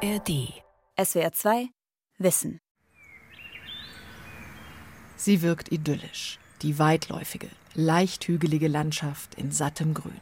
ARD. SWR 2 Wissen. Sie wirkt idyllisch. Die weitläufige, leicht hügelige Landschaft in sattem Grün.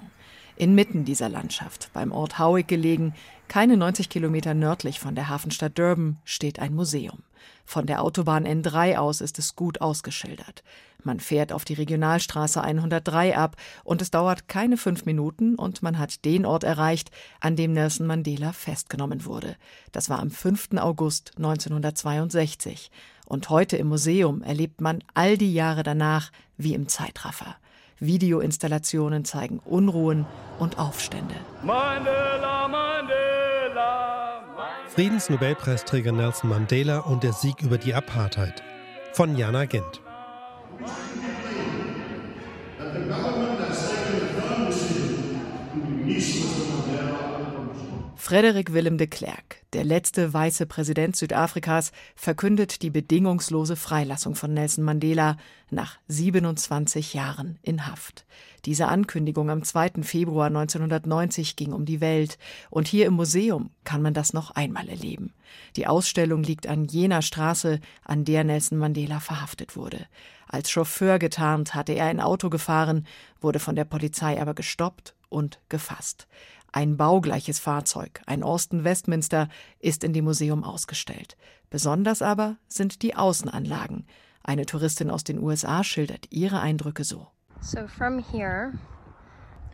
Inmitten dieser Landschaft, beim Ort Howick gelegen, keine 90 Kilometer nördlich von der Hafenstadt Durban, steht ein Museum. Von der Autobahn N3 aus ist es gut ausgeschildert. Man fährt auf die Regionalstraße 103 ab und es dauert keine fünf Minuten und man hat den Ort erreicht, an dem Nelson Mandela festgenommen wurde. Das war am 5. August 1962. Und heute im Museum erlebt man all die Jahre danach wie im Zeitraffer. Videoinstallationen zeigen Unruhen und Aufstände. Mandela, Mandela, Friedensnobelpreisträger Nelson Mandela und der Sieg über die Apartheid von Jana Gent. Frederik Willem de Klerk, der letzte weiße Präsident Südafrikas, verkündet die bedingungslose Freilassung von Nelson Mandela nach 27 Jahren in Haft. Diese Ankündigung am 2. Februar 1990 ging um die Welt und hier im Museum kann man das noch einmal erleben. Die Ausstellung liegt an jener Straße, an der Nelson Mandela verhaftet wurde. Als Chauffeur getarnt hatte er ein Auto gefahren, wurde von der Polizei aber gestoppt und gefasst. Ein baugleiches Fahrzeug, ein Austin Westminster, ist in dem Museum ausgestellt. Besonders aber sind die Außenanlagen. Eine Touristin aus den USA schildert ihre Eindrücke so. So from here,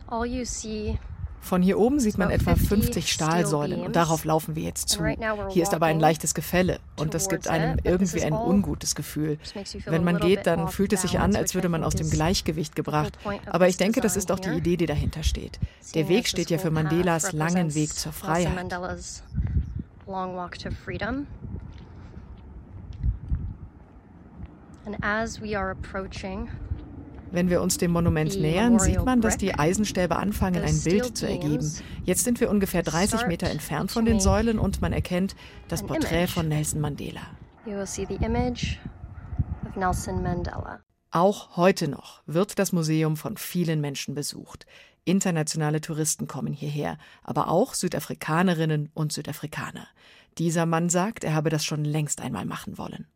all you see von hier oben sieht man etwa 50 Stahlsäulen und darauf laufen wir jetzt zu. Hier ist aber ein leichtes Gefälle und es gibt einem irgendwie ein ungutes Gefühl. Wenn man geht, dann fühlt es sich an, als würde man aus dem Gleichgewicht gebracht. Aber ich denke, das ist auch die Idee, die dahinter steht. Der Weg steht ja für Mandelas langen Weg zur Freiheit. And as we are approaching wenn wir uns dem Monument nähern, sieht man, dass die Eisenstäbe anfangen, ein Bild zu ergeben. Jetzt sind wir ungefähr 30 Meter entfernt von den Säulen und man erkennt das Porträt von Nelson Mandela. Auch heute noch wird das Museum von vielen Menschen besucht. Internationale Touristen kommen hierher, aber auch Südafrikanerinnen und Südafrikaner. Dieser Mann sagt, er habe das schon längst einmal machen wollen.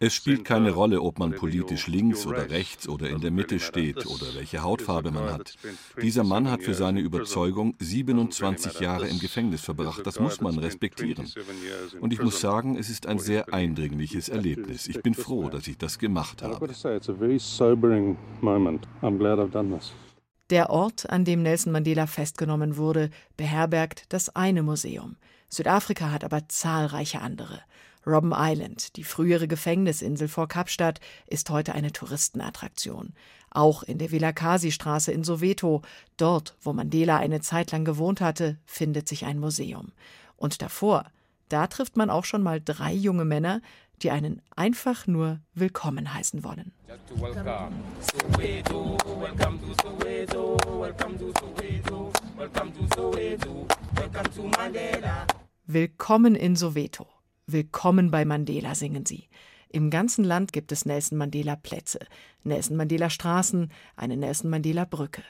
Es spielt keine Rolle, ob man politisch links oder rechts oder in der Mitte steht oder welche Hautfarbe man hat. Dieser Mann hat für seine Überzeugung 27 Jahre im Gefängnis verbracht. Das muss man respektieren. Und ich muss sagen, es ist ein sehr eindringliches Erlebnis. Ich bin froh, dass ich das gemacht habe. Der Ort, an dem Nelson Mandela festgenommen wurde, beherbergt das eine Museum. Südafrika hat aber zahlreiche andere. Robben Island, die frühere Gefängnisinsel vor Kapstadt, ist heute eine Touristenattraktion. Auch in der Vilakasi-Straße in Soweto, dort, wo Mandela eine Zeit lang gewohnt hatte, findet sich ein Museum. Und davor, da trifft man auch schon mal drei junge Männer, die einen einfach nur willkommen heißen wollen. Willkommen in Soweto. Willkommen bei Mandela singen sie. Im ganzen Land gibt es Nelson Mandela Plätze, Nelson Mandela Straßen, eine Nelson Mandela Brücke.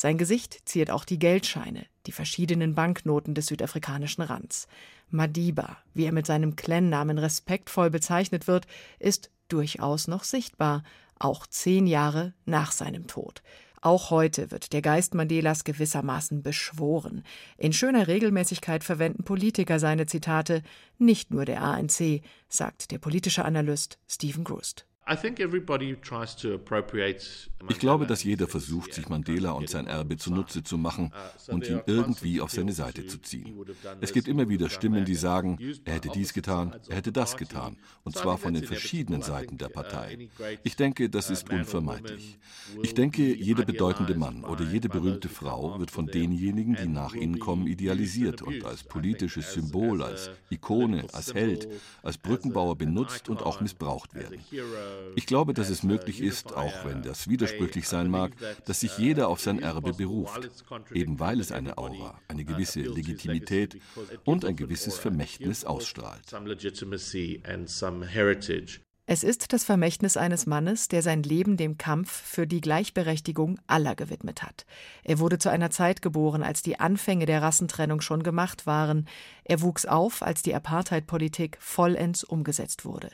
Sein Gesicht ziert auch die Geldscheine, die verschiedenen Banknoten des südafrikanischen Rands. Madiba, wie er mit seinem Clan-Namen respektvoll bezeichnet wird, ist durchaus noch sichtbar, auch zehn Jahre nach seinem Tod. Auch heute wird der Geist Mandelas gewissermaßen beschworen. In schöner Regelmäßigkeit verwenden Politiker seine Zitate, nicht nur der ANC, sagt der politische Analyst Stephen Grust. Ich glaube, dass jeder versucht, sich Mandela und sein Erbe zunutze zu machen uh, und ihn irgendwie auf seine Seite zu ziehen. Es gibt immer wieder Stimmen, die sagen, er hätte dies getan, er hätte das getan, und zwar von den verschiedenen Seiten der uh, Partei. Ich denke, das uh, ist unvermeidlich. Ich denke, jeder bedeutende Mann oder jede berühmte Frau wird von denjenigen, die nach ihnen kommen, idealisiert und als politisches Symbol, als Ikone, als Held, als Brückenbauer benutzt und auch missbraucht werden. Ich glaube, dass es möglich ist, auch wenn das widersprüchlich sein mag, dass sich jeder auf sein Erbe beruft, eben weil es eine Aura, eine gewisse Legitimität und ein gewisses Vermächtnis ausstrahlt. Es ist das Vermächtnis eines Mannes, der sein Leben dem Kampf für die Gleichberechtigung aller gewidmet hat. Er wurde zu einer Zeit geboren, als die Anfänge der Rassentrennung schon gemacht waren. Er wuchs auf, als die Apartheid-Politik vollends umgesetzt wurde.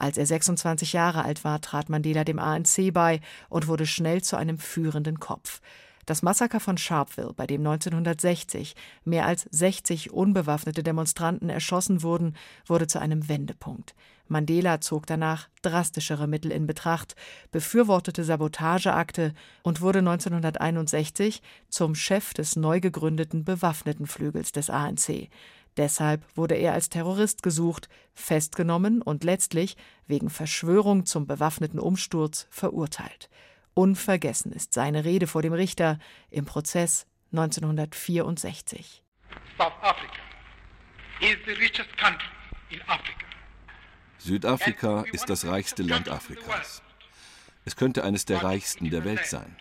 Als er 26 Jahre alt war, trat Mandela dem ANC bei und wurde schnell zu einem führenden Kopf. Das Massaker von Sharpeville, bei dem 1960 mehr als 60 unbewaffnete Demonstranten erschossen wurden, wurde zu einem Wendepunkt. Mandela zog danach drastischere Mittel in Betracht, befürwortete Sabotageakte und wurde 1961 zum Chef des neu gegründeten bewaffneten Flügels des ANC. Deshalb wurde er als Terrorist gesucht, festgenommen und letztlich wegen Verschwörung zum bewaffneten Umsturz verurteilt. Unvergessen ist seine Rede vor dem Richter im Prozess 1964. South Africa is the richest country in Africa. Südafrika ist das reichste Land Afrikas. Es könnte eines der reichsten der Welt sein.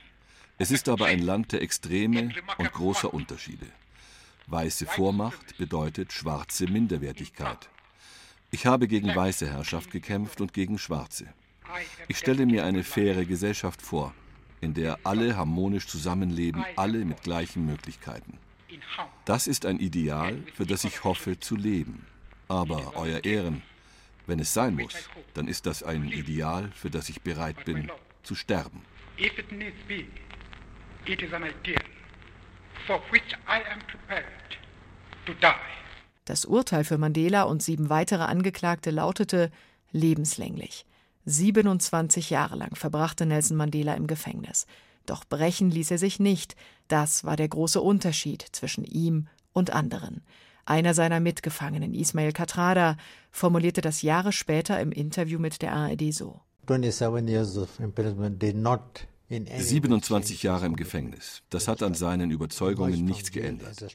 Es ist aber ein Land der Extreme und großer Unterschiede. Weiße Vormacht bedeutet schwarze Minderwertigkeit. Ich habe gegen weiße Herrschaft gekämpft und gegen schwarze. Ich stelle mir eine faire Gesellschaft vor, in der alle harmonisch zusammenleben, alle mit gleichen Möglichkeiten. Das ist ein Ideal, für das ich hoffe zu leben. Aber, Euer Ehren, wenn es sein muss, dann ist das ein Ideal, für das ich bereit bin zu sterben. Das Urteil für Mandela und sieben weitere Angeklagte lautete lebenslänglich. 27 Jahre lang verbrachte Nelson Mandela im Gefängnis. Doch brechen ließ er sich nicht. Das war der große Unterschied zwischen ihm und anderen. Einer seiner Mitgefangenen, Ismail Katrada, formulierte das Jahre später im Interview mit der ARD so. 27 years of imprisonment did not 27 Jahre im Gefängnis. Das hat an seinen Überzeugungen nichts geändert.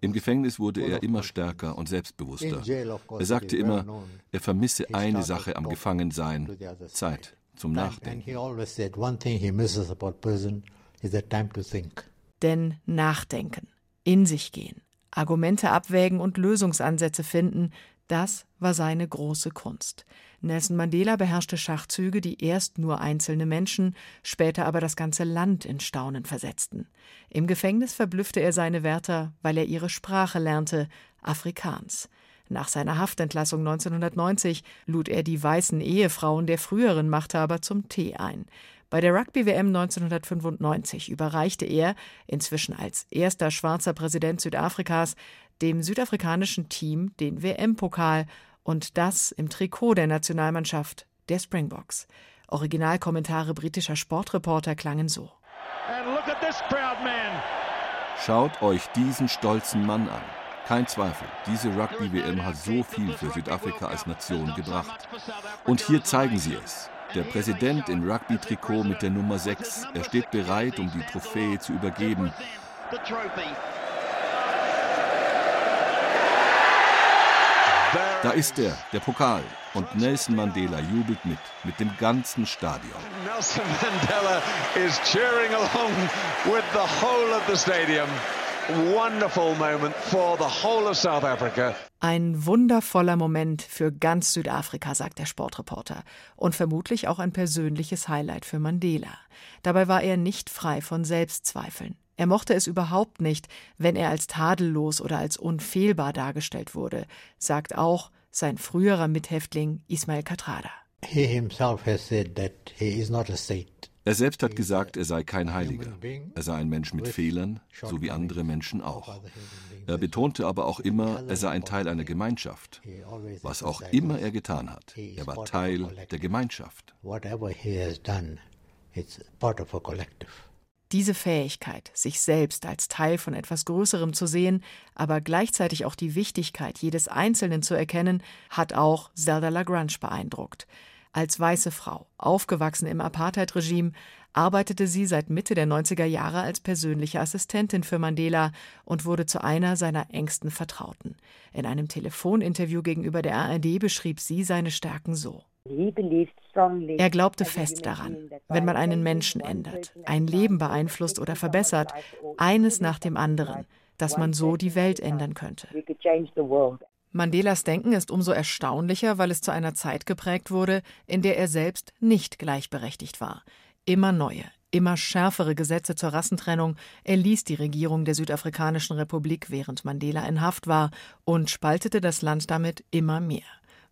Im Gefängnis wurde er immer stärker und selbstbewusster. Er sagte immer, er vermisse eine Sache am Gefangensein, Zeit zum Nachdenken. Denn Nachdenken, in sich gehen, Argumente abwägen und Lösungsansätze finden, das war seine große Kunst. Nelson Mandela beherrschte Schachzüge, die erst nur einzelne Menschen, später aber das ganze Land in Staunen versetzten. Im Gefängnis verblüffte er seine Wärter, weil er ihre Sprache lernte, Afrikaans. Nach seiner Haftentlassung 1990 lud er die weißen Ehefrauen der früheren Machthaber zum Tee ein. Bei der Rugby-WM 1995 überreichte er, inzwischen als erster schwarzer Präsident Südafrikas, dem südafrikanischen Team den WM-Pokal und das im Trikot der Nationalmannschaft, der Springboks. Originalkommentare britischer Sportreporter klangen so. Schaut euch diesen stolzen Mann an. Kein Zweifel, diese Rugby-WM hat so viel für Südafrika als Nation gebracht. Und hier zeigen sie es. Der Präsident in Rugby-Trikot mit der Nummer 6. Er steht bereit, um die Trophäe zu übergeben. Da ist er, der Pokal. Und Nelson Mandela jubelt mit, mit dem ganzen Stadion. Nelson Mandela is cheering along with the whole of the stadium. Wonderful moment for the whole of South Africa. Ein wundervoller Moment für ganz Südafrika, sagt der Sportreporter. Und vermutlich auch ein persönliches Highlight für Mandela. Dabei war er nicht frei von Selbstzweifeln. Er mochte es überhaupt nicht, wenn er als tadellos oder als unfehlbar dargestellt wurde, sagt auch sein früherer Mithäftling Ismail Katrada. Er selbst hat gesagt, er sei kein Heiliger. Er sei ein Mensch mit Fehlern, so wie andere Menschen auch. Er betonte aber auch immer, er sei ein Teil einer Gemeinschaft. Was auch immer er getan hat, er war Teil der Gemeinschaft. Whatever he has done, it's part of a collective. Diese Fähigkeit, sich selbst als Teil von etwas Größerem zu sehen, aber gleichzeitig auch die Wichtigkeit jedes Einzelnen zu erkennen, hat auch Zelda Lagrange beeindruckt. Als weiße Frau, aufgewachsen im Apartheid-Regime, arbeitete sie seit Mitte der 90er Jahre als persönliche Assistentin für Mandela und wurde zu einer seiner engsten Vertrauten. In einem Telefoninterview gegenüber der ARD beschrieb sie seine Stärken so. Er glaubte fest daran, wenn man einen Menschen ändert, ein Leben beeinflusst oder verbessert, eines nach dem anderen, dass man so die Welt ändern könnte. Mandelas Denken ist umso erstaunlicher, weil es zu einer Zeit geprägt wurde, in der er selbst nicht gleichberechtigt war. Immer neue, immer schärfere Gesetze zur Rassentrennung erließ die Regierung der Südafrikanischen Republik, während Mandela in Haft war, und spaltete das Land damit immer mehr.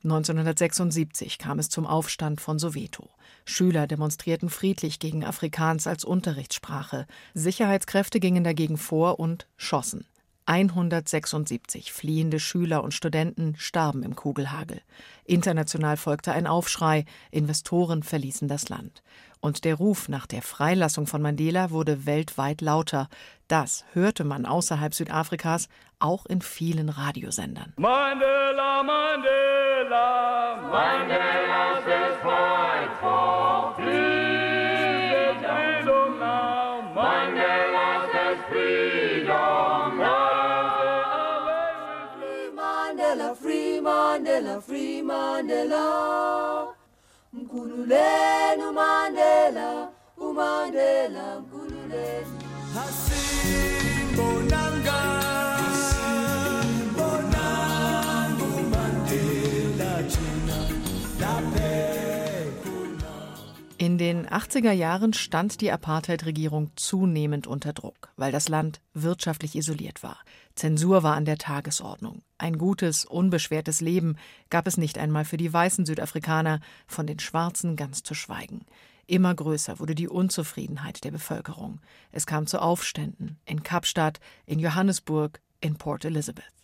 1976 kam es zum Aufstand von Soweto. Schüler demonstrierten friedlich gegen Afrikaans als Unterrichtssprache. Sicherheitskräfte gingen dagegen vor und schossen. 176 fliehende Schüler und Studenten starben im Kugelhagel. International folgte ein Aufschrei, Investoren verließen das Land. Und der Ruf nach der Freilassung von Mandela wurde weltweit lauter. Das hörte man außerhalb Südafrikas auch in vielen Radiosendern. Mandela, Mandela, Mandela says fight for freedom. Mandela says freedom now. Free Mandela, free Mandela, free Mandela. Mkululenu Mandela, den 80er Jahren stand die Apartheid-Regierung zunehmend unter Druck, weil das Land wirtschaftlich isoliert war. Zensur war an der Tagesordnung. Ein gutes, unbeschwertes Leben gab es nicht einmal für die weißen Südafrikaner, von den Schwarzen ganz zu schweigen. Immer größer wurde die Unzufriedenheit der Bevölkerung. Es kam zu Aufständen in Kapstadt, in Johannesburg, in Port Elizabeth.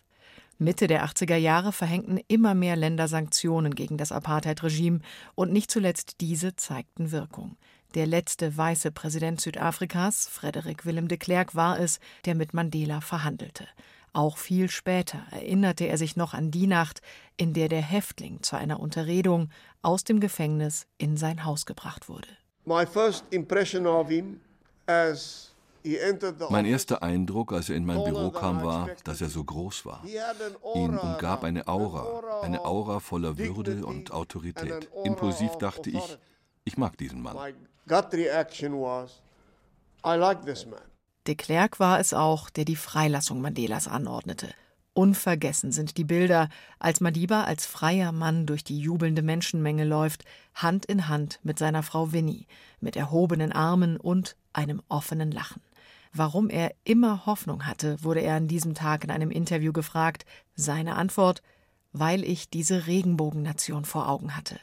Mitte der 80er Jahre verhängten immer mehr Länder Sanktionen gegen das Apartheid-Regime und nicht zuletzt diese zeigten Wirkung. Der letzte weiße Präsident Südafrikas, Frederik Willem de Klerk, war es, der mit Mandela verhandelte. Auch viel später erinnerte er sich noch an die Nacht, in der der Häftling zu einer Unterredung aus dem Gefängnis in sein Haus gebracht wurde. My first impression of him as mein erster Eindruck, als er in mein Büro kam, war, dass er so groß war. Ihn umgab eine Aura, eine Aura voller Würde und Autorität. Impulsiv dachte ich, ich mag diesen Mann. De Klerk war es auch, der die Freilassung Mandelas anordnete. Unvergessen sind die Bilder, als Madiba als freier Mann durch die jubelnde Menschenmenge läuft, Hand in Hand mit seiner Frau Winnie, mit erhobenen Armen und einem offenen Lachen. Warum er immer Hoffnung hatte, wurde er an diesem Tag in einem Interview gefragt. Seine Antwort: Weil ich diese Regenbogennation vor Augen hatte.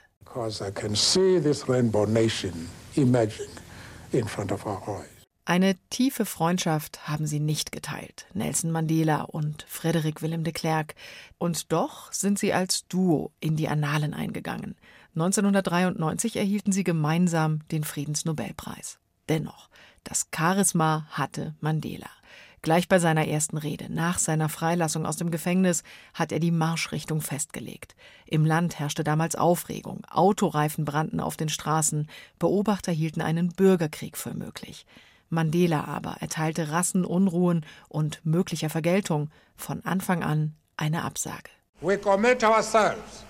Eine tiefe Freundschaft haben sie nicht geteilt, Nelson Mandela und Frederick Willem de Klerk. Und doch sind sie als Duo in die Annalen eingegangen. 1993 erhielten sie gemeinsam den Friedensnobelpreis. Dennoch, das Charisma hatte Mandela. Gleich bei seiner ersten Rede nach seiner Freilassung aus dem Gefängnis hat er die Marschrichtung festgelegt. Im Land herrschte damals Aufregung, Autoreifen brannten auf den Straßen, Beobachter hielten einen Bürgerkrieg für möglich. Mandela aber erteilte Rassenunruhen und möglicher Vergeltung von Anfang an eine Absage. We commit ourselves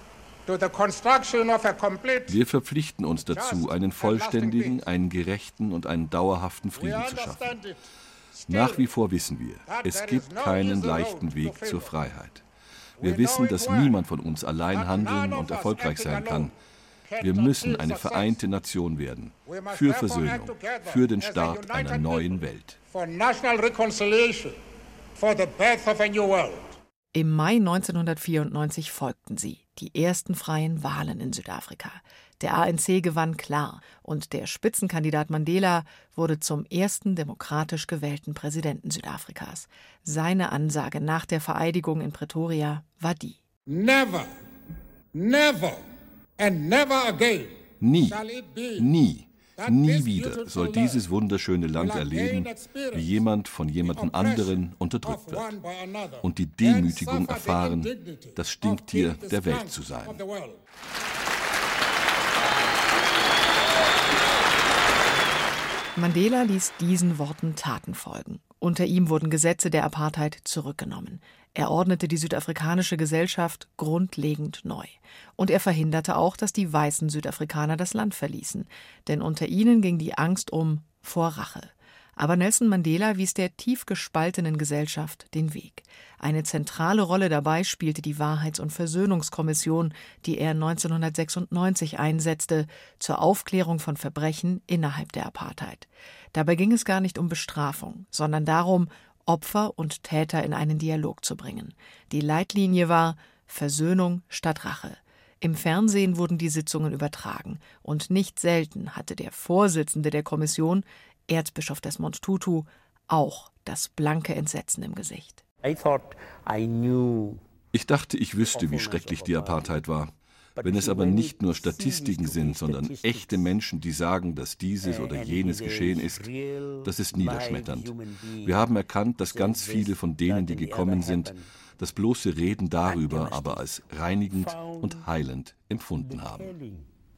wir verpflichten uns dazu, einen vollständigen, einen gerechten und einen dauerhaften Frieden zu schaffen. Nach wie vor wissen wir, es gibt keinen leichten Weg zur Freiheit. Wir wissen, dass niemand von uns allein handeln und erfolgreich sein kann. Wir müssen eine vereinte Nation werden, für Versöhnung, für den Start einer neuen Welt. Im Mai 1994 folgten sie, die ersten freien Wahlen in Südafrika. Der ANC gewann klar und der Spitzenkandidat Mandela wurde zum ersten demokratisch gewählten Präsidenten Südafrikas. Seine Ansage nach der Vereidigung in Pretoria war die: Never, never and never again. Nie, nie Nie wieder soll dieses wunderschöne Land erleben, wie jemand von jemandem anderen unterdrückt wird und die Demütigung erfahren, das Stinktier der Welt zu sein. Mandela ließ diesen Worten Taten folgen. Unter ihm wurden Gesetze der Apartheid zurückgenommen. Er ordnete die südafrikanische Gesellschaft grundlegend neu. Und er verhinderte auch, dass die weißen Südafrikaner das Land verließen, denn unter ihnen ging die Angst um vor Rache. Aber Nelson Mandela wies der tief gespaltenen Gesellschaft den Weg. Eine zentrale Rolle dabei spielte die Wahrheits- und Versöhnungskommission, die er 1996 einsetzte, zur Aufklärung von Verbrechen innerhalb der Apartheid. Dabei ging es gar nicht um Bestrafung, sondern darum, Opfer und Täter in einen Dialog zu bringen. Die Leitlinie war Versöhnung statt Rache. Im Fernsehen wurden die Sitzungen übertragen, und nicht selten hatte der Vorsitzende der Kommission Erzbischof Desmond Tutu auch das blanke Entsetzen im Gesicht. Ich dachte, ich wüsste, wie schrecklich die Apartheid war. Wenn es aber nicht nur Statistiken sind, sondern echte Menschen, die sagen, dass dieses oder jenes geschehen ist, das ist niederschmetternd. Wir haben erkannt, dass ganz viele von denen, die gekommen sind, das bloße Reden darüber aber als reinigend und heilend empfunden haben.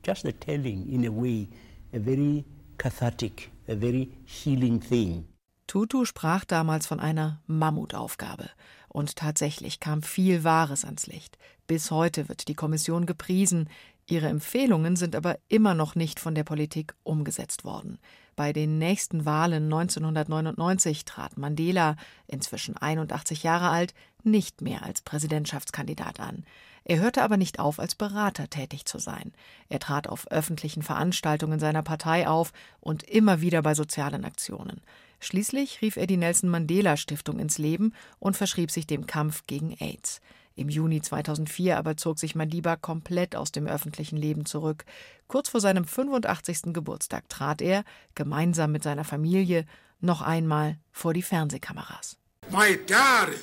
Just a telling in a way, a very cathartic a very healing thing. Tutu sprach damals von einer Mammutaufgabe. Und tatsächlich kam viel Wahres ans Licht. Bis heute wird die Kommission gepriesen. Ihre Empfehlungen sind aber immer noch nicht von der Politik umgesetzt worden. Bei den nächsten Wahlen 1999 trat Mandela, inzwischen 81 Jahre alt, nicht mehr als Präsidentschaftskandidat an. Er hörte aber nicht auf, als Berater tätig zu sein. Er trat auf öffentlichen Veranstaltungen seiner Partei auf und immer wieder bei sozialen Aktionen. Schließlich rief er die Nelson Mandela Stiftung ins Leben und verschrieb sich dem Kampf gegen AIDS. Im Juni 2004 aber zog sich Madiba komplett aus dem öffentlichen Leben zurück. Kurz vor seinem 85. Geburtstag trat er, gemeinsam mit seiner Familie, noch einmal vor die Fernsehkameras. My diary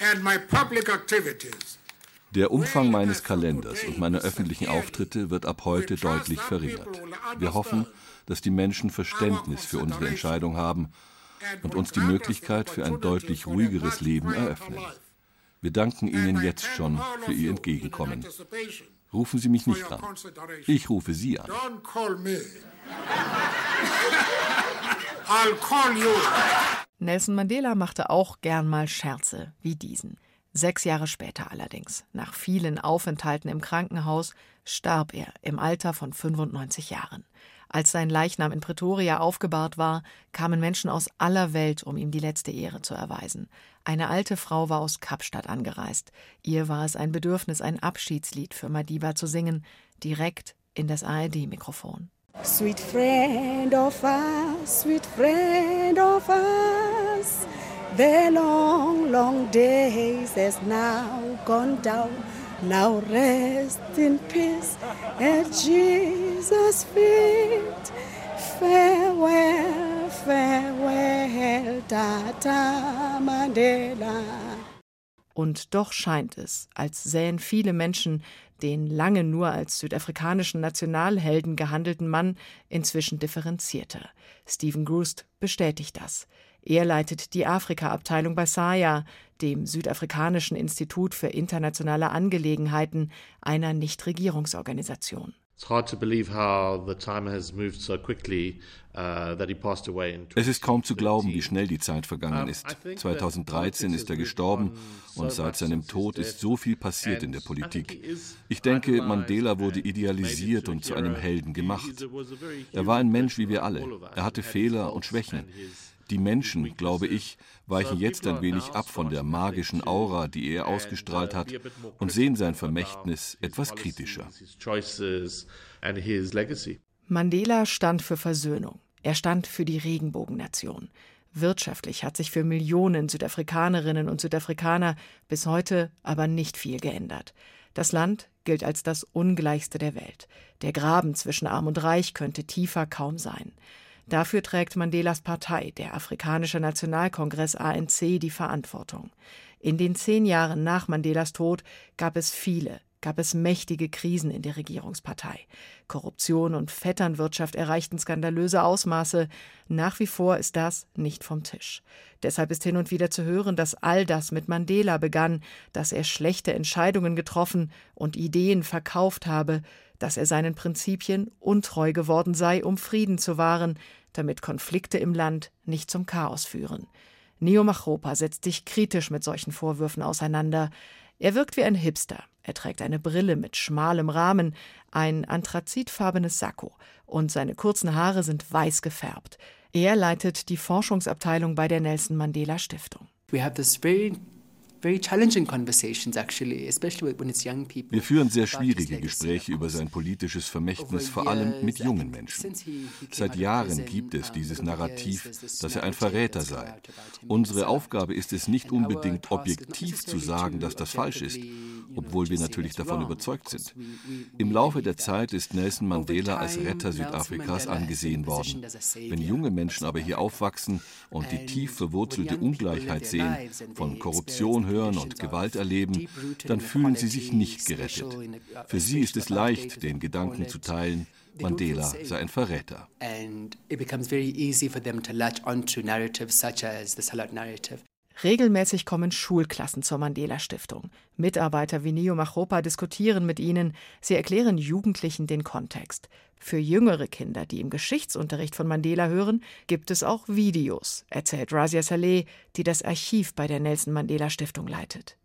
and my public activities der Umfang meines Kalenders und meiner öffentlichen Auftritte wird ab heute deutlich verringert. Wir hoffen, dass die Menschen Verständnis für unsere Entscheidung haben und uns die Möglichkeit für ein deutlich ruhigeres Leben eröffnen. Wir danken Ihnen jetzt schon für Ihr Entgegenkommen. Rufen Sie mich nicht an. Ich rufe Sie an. Nelson Mandela machte auch gern mal Scherze wie diesen. Sechs Jahre später allerdings, nach vielen Aufenthalten im Krankenhaus, starb er im Alter von 95 Jahren. Als sein Leichnam in Pretoria aufgebahrt war, kamen Menschen aus aller Welt, um ihm die letzte Ehre zu erweisen. Eine alte Frau war aus Kapstadt angereist. Ihr war es ein Bedürfnis, ein Abschiedslied für Madiba zu singen, direkt in das ARD-Mikrofon. Sweet friend of us, sweet friend of us. The long, long days has now gone down. Now rest in peace at Jesus' feet. Farewell, farewell, Tata Mandela. Und doch scheint es, als sähen viele Menschen den lange nur als südafrikanischen Nationalhelden gehandelten Mann inzwischen differenzierter. Stephen Groost bestätigt das. Er leitet die Afrika-Abteilung bei SAIA, dem Südafrikanischen Institut für internationale Angelegenheiten, einer Nichtregierungsorganisation. Uh, es ist kaum zu glauben, wie schnell die Zeit vergangen ist. 2013 ist er gestorben und seit seinem Tod ist so viel passiert in der Politik. Ich denke, Mandela wurde idealisiert und zu einem Helden gemacht. Er war ein Mensch wie wir alle. Er hatte Fehler und Schwächen. Die Menschen, glaube ich, weichen jetzt ein wenig ab von der magischen Aura, die er ausgestrahlt hat, und sehen sein Vermächtnis etwas kritischer. Mandela stand für Versöhnung. Er stand für die Regenbogennation. Wirtschaftlich hat sich für Millionen Südafrikanerinnen und Südafrikaner bis heute aber nicht viel geändert. Das Land gilt als das ungleichste der Welt. Der Graben zwischen Arm und Reich könnte tiefer kaum sein. Dafür trägt Mandelas Partei, der Afrikanische Nationalkongress ANC, die Verantwortung. In den zehn Jahren nach Mandelas Tod gab es viele, gab es mächtige Krisen in der Regierungspartei. Korruption und Vetternwirtschaft erreichten skandalöse Ausmaße. Nach wie vor ist das nicht vom Tisch. Deshalb ist hin und wieder zu hören, dass all das mit Mandela begann, dass er schlechte Entscheidungen getroffen und Ideen verkauft habe, dass er seinen Prinzipien untreu geworden sei, um Frieden zu wahren, damit Konflikte im Land nicht zum Chaos führen. Neo Machropa setzt sich kritisch mit solchen Vorwürfen auseinander. Er wirkt wie ein Hipster. Er trägt eine Brille mit schmalem Rahmen, ein anthrazitfarbenes Sakko und seine kurzen Haare sind weiß gefärbt. Er leitet die Forschungsabteilung bei der Nelson Mandela Stiftung. We have this very wir führen sehr schwierige Gespräche über sein politisches Vermächtnis, vor allem mit jungen Menschen. Seit Jahren gibt es dieses Narrativ, dass er ein Verräter sei. Unsere Aufgabe ist es nicht unbedingt objektiv zu sagen, dass das falsch ist, obwohl wir natürlich davon überzeugt sind. Im Laufe der Zeit ist Nelson Mandela als Retter Südafrikas angesehen worden. Wenn junge Menschen aber hier aufwachsen und die tief verwurzelte Ungleichheit sehen, von Korruption hören und Gewalt erleben, dann fühlen sie sich nicht gerettet. Für sie ist es leicht, den Gedanken zu teilen, Mandela sei ein Verräter. Regelmäßig kommen Schulklassen zur Mandela Stiftung. Mitarbeiter wie Neo Machopa diskutieren mit ihnen. Sie erklären Jugendlichen den Kontext. Für jüngere Kinder, die im Geschichtsunterricht von Mandela hören, gibt es auch Videos, erzählt Razia Saleh, die das Archiv bei der Nelson Mandela Stiftung leitet.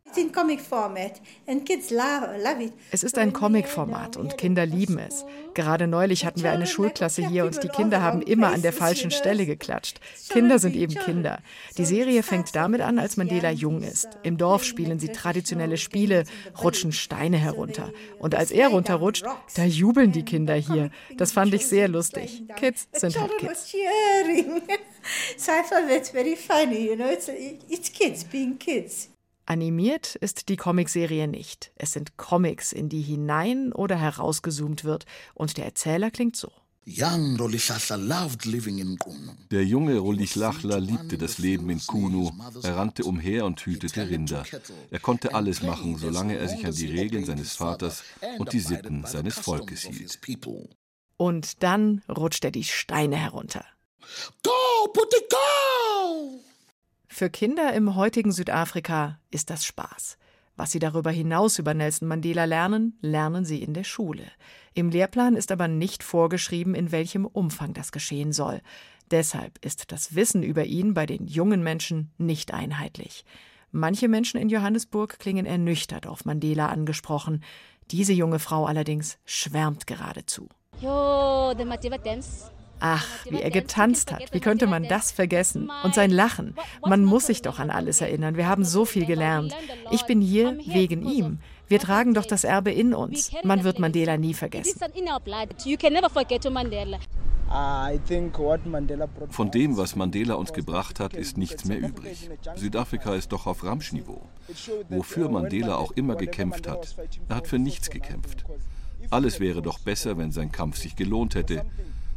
Es ist ein Comic-Format und Kinder lieben es. Gerade neulich hatten wir eine Schulklasse hier und die Kinder haben immer an der falschen Stelle geklatscht. Kinder sind eben Kinder. Die Serie fängt damit an, als Mandela jung ist. Im Dorf spielen sie traditionelle Spiele, rutschen Steine herunter. Und als er runterrutscht, da jubeln die Kinder hier. Das fand ich sehr lustig. Kids sind halt Kids. So I thought that's very funny, you know, it's, it's kids being kids. Animiert ist die Comicserie nicht. Es sind Comics, in die hinein oder herausgezoomt wird. Und der Erzähler klingt so. Der junge Rolichlachla liebte das Leben in Kunu. Er rannte umher und hütete Rinder. Er konnte alles machen, solange er sich an die Regeln seines Vaters und die Sitten seines Volkes hielt. Und dann rutscht er die Steine herunter. Go, Putti, go! Für Kinder im heutigen Südafrika ist das Spaß. Was sie darüber hinaus über Nelson Mandela lernen, lernen sie in der Schule. Im Lehrplan ist aber nicht vorgeschrieben, in welchem Umfang das geschehen soll. Deshalb ist das Wissen über ihn bei den jungen Menschen nicht einheitlich. Manche Menschen in Johannesburg klingen ernüchtert auf Mandela angesprochen. Diese junge Frau allerdings schwärmt geradezu. Yo, the Mativa dance Ach, wie er getanzt hat. Wie könnte man das vergessen? Und sein Lachen. Man muss sich doch an alles erinnern. Wir haben so viel gelernt. Ich bin hier wegen ihm. Wir tragen doch das Erbe in uns. Man wird Mandela nie vergessen. Von dem, was Mandela uns gebracht hat, ist nichts mehr übrig. Südafrika ist doch auf Ramschniveau. Wofür Mandela auch immer gekämpft hat, er hat für nichts gekämpft. Alles wäre doch besser, wenn sein Kampf sich gelohnt hätte.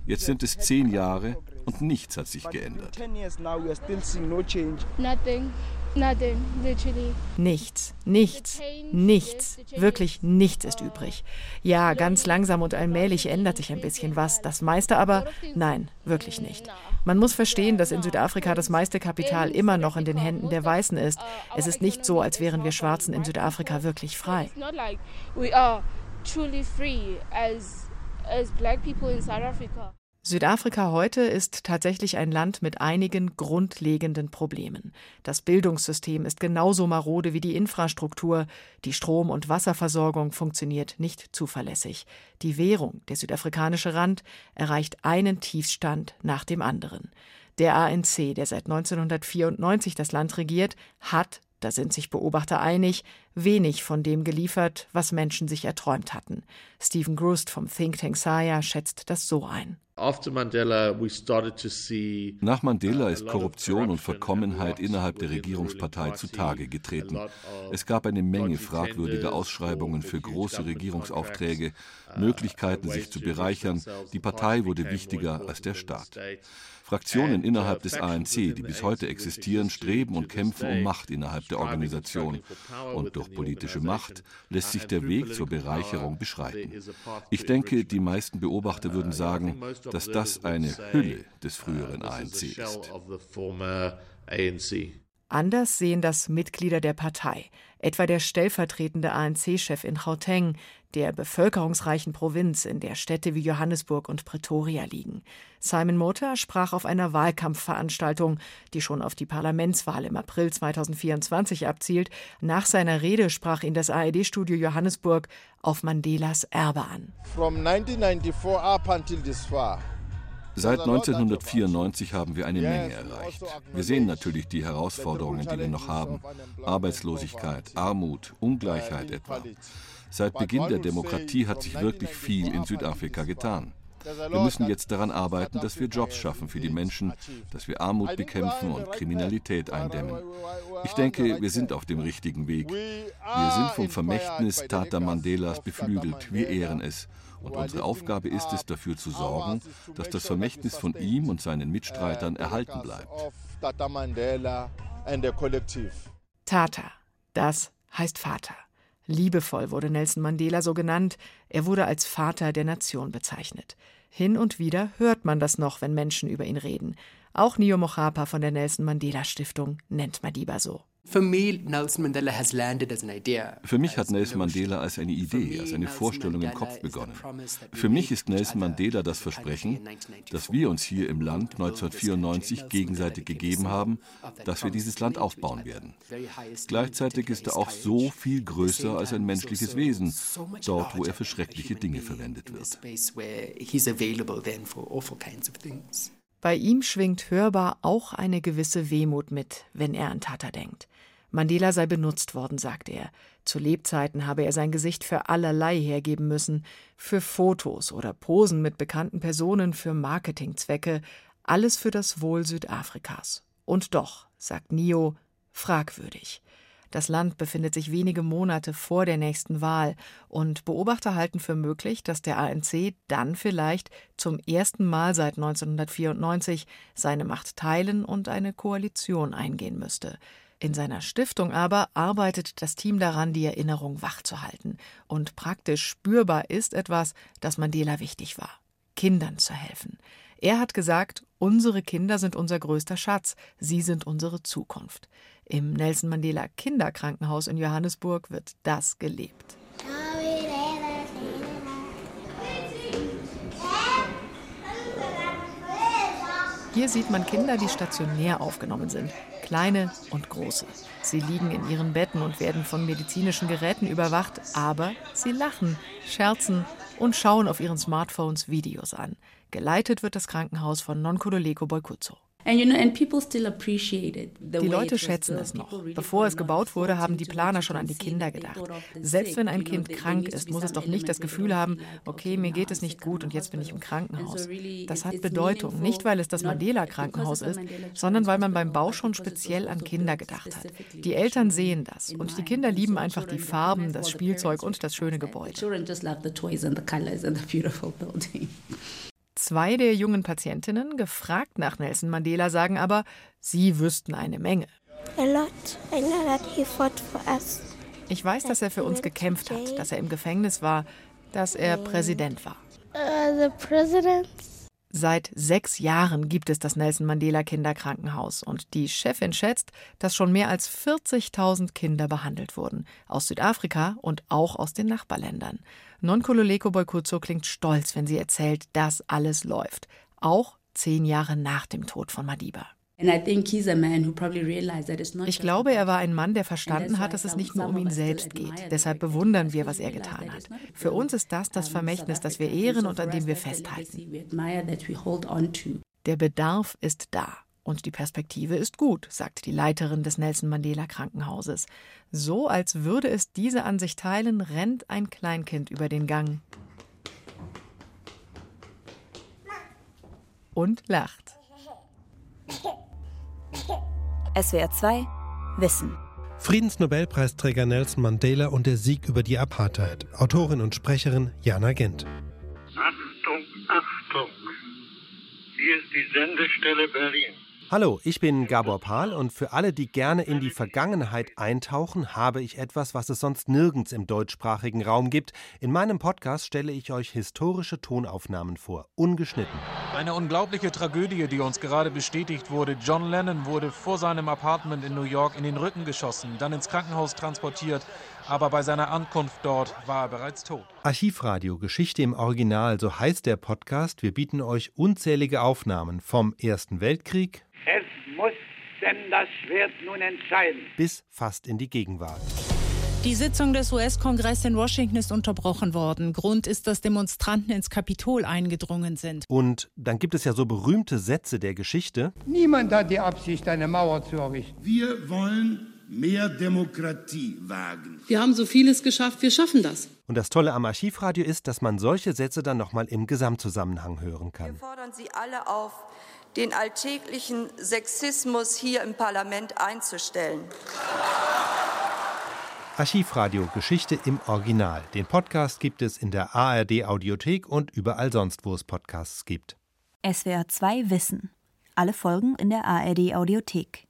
Jetzt sind es zehn Jahre und nichts hat sich geändert. Nichts, nichts, nichts, wirklich nichts ist übrig. Ja, ganz langsam und allmählich ändert sich ein bisschen was. Das meiste aber, nein, wirklich nicht. Man muss verstehen, dass in Südafrika das meiste Kapital immer noch in den Händen der Weißen ist. Es ist nicht so, als wären wir Schwarzen in Südafrika wirklich frei. Südafrika heute ist tatsächlich ein Land mit einigen grundlegenden Problemen. Das Bildungssystem ist genauso marode wie die Infrastruktur, die Strom- und Wasserversorgung funktioniert nicht zuverlässig. Die Währung, der südafrikanische Rand, erreicht einen Tiefstand nach dem anderen. Der ANC, der seit 1994 das Land regiert, hat da sind sich Beobachter einig, wenig von dem geliefert, was Menschen sich erträumt hatten. Stephen Grust vom Think Tank Saya schätzt das so ein. Nach Mandela ist Korruption und Verkommenheit innerhalb der Regierungspartei zutage getreten. Es gab eine Menge fragwürdiger Ausschreibungen für große Regierungsaufträge, Möglichkeiten, sich zu bereichern. Die Partei wurde wichtiger als der Staat. Fraktionen innerhalb des ANC, die bis heute existieren, streben und kämpfen um Macht innerhalb der Organisation. Und durch politische Macht lässt sich der Weg zur Bereicherung beschreiten. Ich denke, die meisten Beobachter würden sagen, dass das eine Hülle des früheren ANC ist. Anders sehen das Mitglieder der Partei, etwa der stellvertretende ANC-Chef in Gauteng, der bevölkerungsreichen Provinz, in der Städte wie Johannesburg und Pretoria liegen. Simon Motor sprach auf einer Wahlkampfveranstaltung, die schon auf die Parlamentswahl im April 2024 abzielt. Nach seiner Rede sprach ihn das ARD-Studio Johannesburg auf Mandelas Erbe an. From 1994 up until this far Seit 1994 haben wir eine Menge erreicht. Wir sehen natürlich die Herausforderungen, die wir noch haben. Arbeitslosigkeit, Armut, Ungleichheit etwa. Seit Beginn der Demokratie hat sich wirklich viel in Südafrika getan. Wir müssen jetzt daran arbeiten, dass wir Jobs schaffen für die Menschen, dass wir Armut bekämpfen und Kriminalität eindämmen. Ich denke, wir sind auf dem richtigen Weg. Wir sind vom Vermächtnis Tata Mandelas beflügelt. Wir ehren es. Und unsere Aufgabe ist es, dafür zu sorgen, dass das Vermächtnis von ihm und seinen Mitstreitern erhalten bleibt. Tata, das heißt Vater. Liebevoll wurde Nelson Mandela so genannt, er wurde als Vater der Nation bezeichnet. Hin und wieder hört man das noch, wenn Menschen über ihn reden. Auch Nio Mochapa von der Nelson Mandela Stiftung nennt Madiba so. Für mich hat Nelson Mandela als eine Idee, als eine Vorstellung im Kopf begonnen. Für mich ist Nelson Mandela das Versprechen, das wir uns hier im Land 1994 gegenseitig gegeben haben, dass wir dieses Land aufbauen werden. Gleichzeitig ist er auch so viel größer als ein menschliches Wesen, dort wo er für schreckliche Dinge verwendet wird. Bei ihm schwingt hörbar auch eine gewisse Wehmut mit, wenn er an Tata denkt. Mandela sei benutzt worden, sagt er. Zu Lebzeiten habe er sein Gesicht für allerlei hergeben müssen, für Fotos oder Posen mit bekannten Personen, für Marketingzwecke, alles für das Wohl Südafrikas. Und doch, sagt Nio, fragwürdig. Das Land befindet sich wenige Monate vor der nächsten Wahl und Beobachter halten für möglich, dass der ANC dann vielleicht zum ersten Mal seit 1994 seine Macht teilen und eine Koalition eingehen müsste. In seiner Stiftung aber arbeitet das Team daran, die Erinnerung wachzuhalten. Und praktisch spürbar ist etwas, das Mandela wichtig war: Kindern zu helfen. Er hat gesagt, unsere Kinder sind unser größter Schatz, sie sind unsere Zukunft. Im Nelson Mandela Kinderkrankenhaus in Johannesburg wird das gelebt. Hier sieht man Kinder, die stationär aufgenommen sind, kleine und große. Sie liegen in ihren Betten und werden von medizinischen Geräten überwacht, aber sie lachen, scherzen und schauen auf ihren Smartphones Videos an. Geleitet wird das Krankenhaus von Nonkululeko Boykutso. Die Leute schätzen es noch. Bevor es gebaut wurde, haben die Planer schon an die Kinder gedacht. Selbst wenn ein Kind krank ist, muss es doch nicht das Gefühl haben, okay, mir geht es nicht gut und jetzt bin ich im Krankenhaus. Das hat Bedeutung, nicht weil es das Mandela-Krankenhaus ist, sondern weil man beim Bau schon speziell an Kinder gedacht hat. Die Eltern sehen das und die Kinder lieben einfach die Farben, das Spielzeug und das schöne Gebäude. Zwei der jungen Patientinnen, gefragt nach Nelson Mandela, sagen aber, sie wüssten eine Menge. Ich weiß, dass er für uns gekämpft hat, dass er im Gefängnis war, dass er Präsident war. Uh, Seit sechs Jahren gibt es das Nelson Mandela Kinderkrankenhaus und die Chefin schätzt, dass schon mehr als 40.000 Kinder behandelt wurden, aus Südafrika und auch aus den Nachbarländern. Nonkululeko Boykutso klingt stolz, wenn sie erzählt, dass alles läuft, auch zehn Jahre nach dem Tod von Madiba. Ich glaube, er war ein Mann, der verstanden hat, dass es nicht nur um ihn selbst geht. Deshalb bewundern wir, was er getan hat. Für uns ist das das Vermächtnis, das wir ehren und an dem wir festhalten. Der Bedarf ist da. Und die Perspektive ist gut, sagt die Leiterin des Nelson Mandela Krankenhauses. So als würde es diese Ansicht teilen, rennt ein Kleinkind über den Gang und lacht. SWR 2 Wissen. Friedensnobelpreisträger Nelson Mandela und der Sieg über die Apartheid. Autorin und Sprecherin Jana Gent. Achtung, Achtung. Hier ist die Sendestelle Berlin. Hallo, ich bin Gabor Pahl und für alle, die gerne in die Vergangenheit eintauchen, habe ich etwas, was es sonst nirgends im deutschsprachigen Raum gibt. In meinem Podcast stelle ich euch historische Tonaufnahmen vor, ungeschnitten. Eine unglaubliche Tragödie, die uns gerade bestätigt wurde. John Lennon wurde vor seinem Apartment in New York in den Rücken geschossen, dann ins Krankenhaus transportiert, aber bei seiner Ankunft dort war er bereits tot. Archivradio Geschichte im Original, so heißt der Podcast. Wir bieten euch unzählige Aufnahmen vom Ersten Weltkrieg, es muss denn das Schwert nun entscheiden. Bis fast in die Gegenwart. Die Sitzung des US-Kongresses in Washington ist unterbrochen worden. Grund ist, dass Demonstranten ins Kapitol eingedrungen sind. Und dann gibt es ja so berühmte Sätze der Geschichte. Niemand hat die Absicht, eine Mauer zu errichten. Wir wollen mehr Demokratie wagen. Wir haben so vieles geschafft, wir schaffen das. Und das Tolle am Archivradio ist, dass man solche Sätze dann nochmal im Gesamtzusammenhang hören kann. Wir fordern Sie alle auf, den alltäglichen Sexismus hier im Parlament einzustellen. Archivradio Geschichte im Original. Den Podcast gibt es in der ARD Audiothek und überall sonst, wo es Podcasts gibt. SWR 2 Wissen. Alle Folgen in der ARD Audiothek.